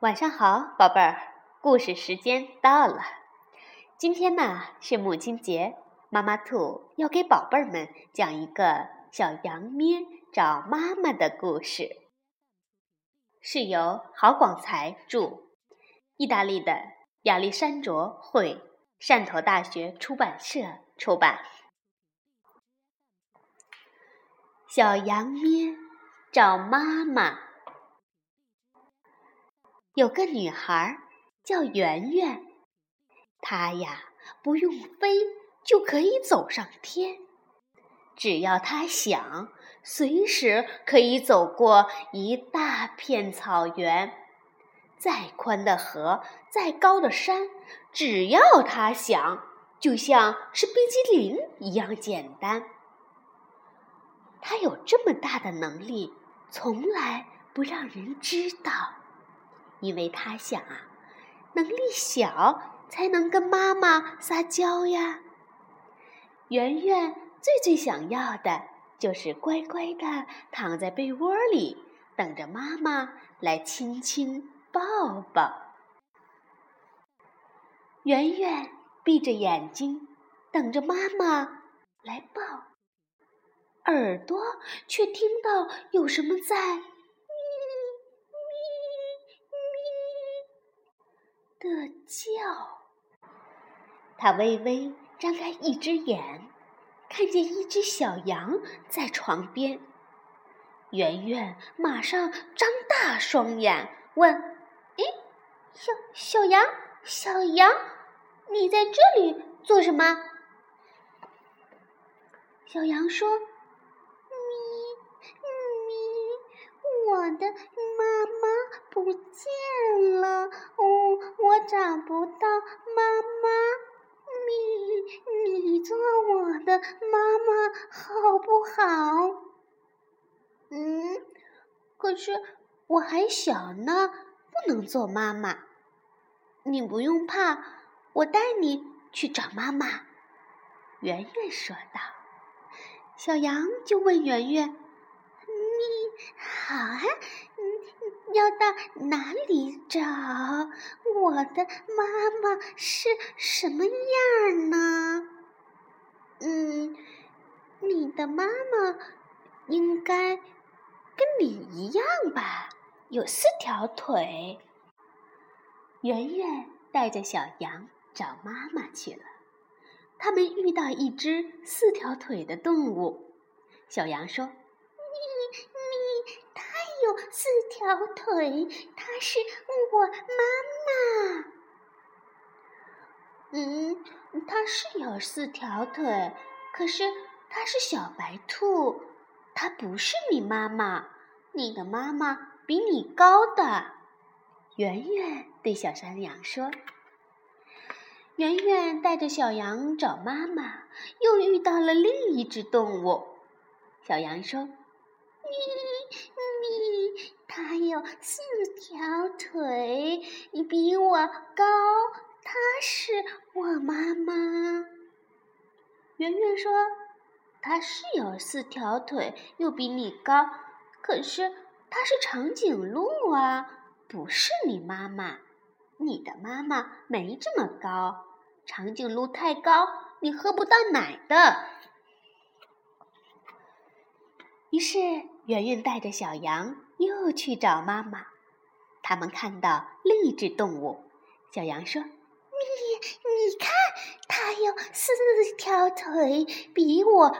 晚上好，宝贝儿，故事时间到了。今天呢是母亲节，妈妈兔要给宝贝儿们讲一个小羊咩找妈妈的故事，是由郝广才著，意大利的亚历山卓绘，汕头大学出版社出版。小羊咩找妈妈。有个女孩叫圆圆，她呀不用飞就可以走上天，只要她想，随时可以走过一大片草原。再宽的河，再高的山，只要她想，就像是冰激凌一样简单。她有这么大的能力，从来不让人知道。因为他想啊，能力小才能跟妈妈撒娇呀。圆圆最最想要的就是乖乖的躺在被窝里，等着妈妈来亲亲抱抱。圆圆闭着眼睛，等着妈妈来抱，耳朵却听到有什么在。叫，他微微张开一只眼，看见一只小羊在床边。圆圆马上张大双眼问：“诶，小小羊，小羊，你在这里做什么？”小羊说：“咪咪，我的妈妈不见了。”哦。我找不到妈妈，你你做妈妈好不好？嗯，可是我还小呢，不能做妈妈。你不用怕，我带你去找妈妈。圆圆说道。小羊就问圆圆：“你好啊？”你要到哪里找我的妈妈是什么样呢？嗯，你的妈妈应该跟你一样吧，有四条腿。圆圆带着小羊找妈妈去了。他们遇到一只四条腿的动物。小羊说：“你你。”它有四条腿，它是我妈妈。嗯，它是有四条腿，可是它是小白兔，它不是你妈妈。你的妈妈比你高的。圆圆对小山羊说：“圆圆带着小羊找妈妈，又遇到了另一只动物。”小羊说：“你。”它有四条腿，你比我高，她是我妈妈。圆圆说：“它是有四条腿，又比你高，可是它是长颈鹿啊，不是你妈妈。你的妈妈没这么高，长颈鹿太高，你喝不到奶的。”于是，圆圆带着小羊。又去找妈妈，他们看到另一只动物。小羊说：“你，看，它有四条腿，比我高，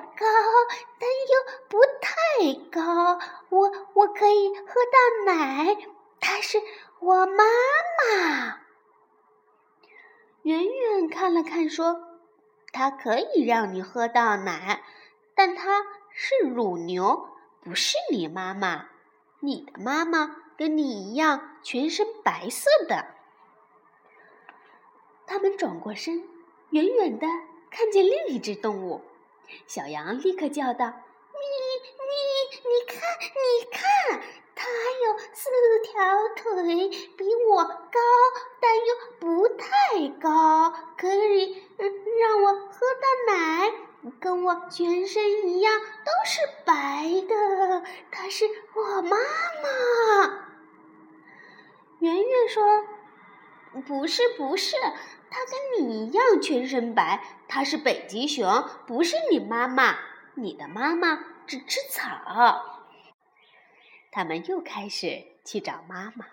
但又不太高。我，我可以喝到奶。它是我妈妈。”圆圆看了看，说：“它可以让你喝到奶，但它是乳牛，不是你妈妈。”你的妈妈跟你一样，全身白色的。他们转过身，远远的看见另一只动物。小羊立刻叫道：“你、你、你看，你看，它有四条腿，比我高，但又不太高，可以让我喝到奶。”跟我全身一样，都是白的。她是我妈妈。圆圆说：“不是，不是，它跟你一样全身白，它是北极熊，不是你妈妈。你的妈妈只吃草。”他们又开始去找妈妈。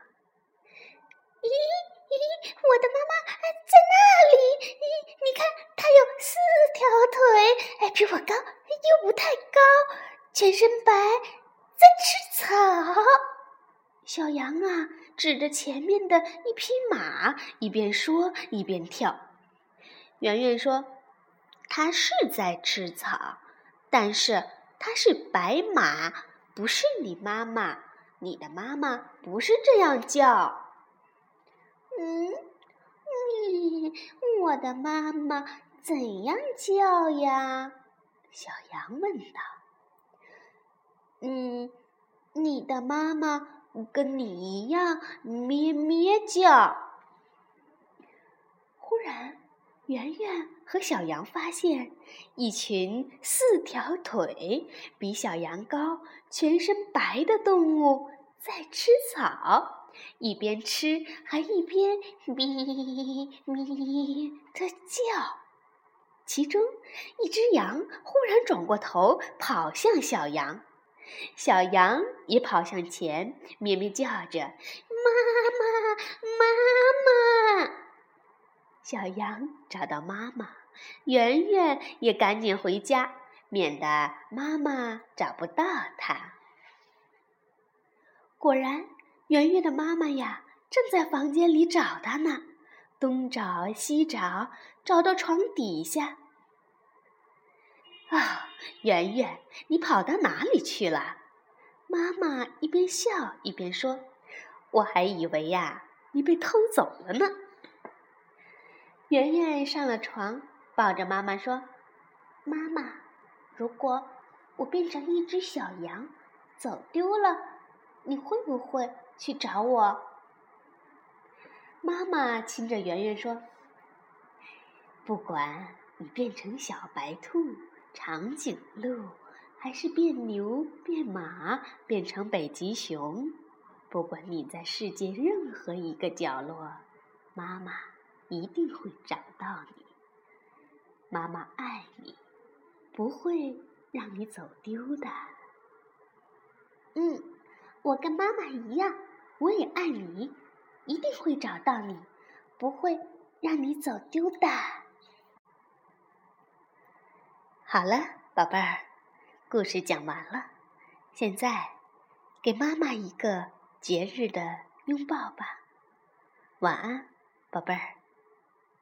咦咦，我的妈妈在那里！咦，你看，它有四条腿，哎，比我高，又不太高，全身白，在吃草。小羊啊，指着前面的一匹马，一边说一边跳。圆圆说：“它是在吃草，但是它是白马，不是你妈妈。你的妈妈不是这样叫。”嗯，你我的妈妈怎样叫呀？小羊问道。嗯，你的妈妈跟你一样咩咩叫。忽然，圆圆和小羊发现一群四条腿、比小羊高、全身白的动物在吃草。一边吃，还一边咪咪的叫。其中一只羊忽然转过头，跑向小羊，小羊也跑向前，咩咩叫着：“妈妈，妈妈！”小羊找到妈妈，圆圆也赶紧回家，免得妈妈找不到它。果然。圆圆的妈妈呀，正在房间里找她呢，东找西找，找到床底下。啊，圆圆，你跑到哪里去了？妈妈一边笑一边说：“我还以为呀，你被偷走了呢。”圆圆上了床，抱着妈妈说：“妈妈，如果我变成一只小羊，走丢了，你会不会？”去找我，妈妈亲着圆圆说：“不管你变成小白兔、长颈鹿，还是变牛、变马、变成北极熊，不管你在世界任何一个角落，妈妈一定会找到你。妈妈爱你，不会让你走丢的。”嗯。我跟妈妈一样，我也爱你，一定会找到你，不会让你走丢的。好了，宝贝儿，故事讲完了，现在给妈妈一个节日的拥抱吧。晚安，宝贝儿。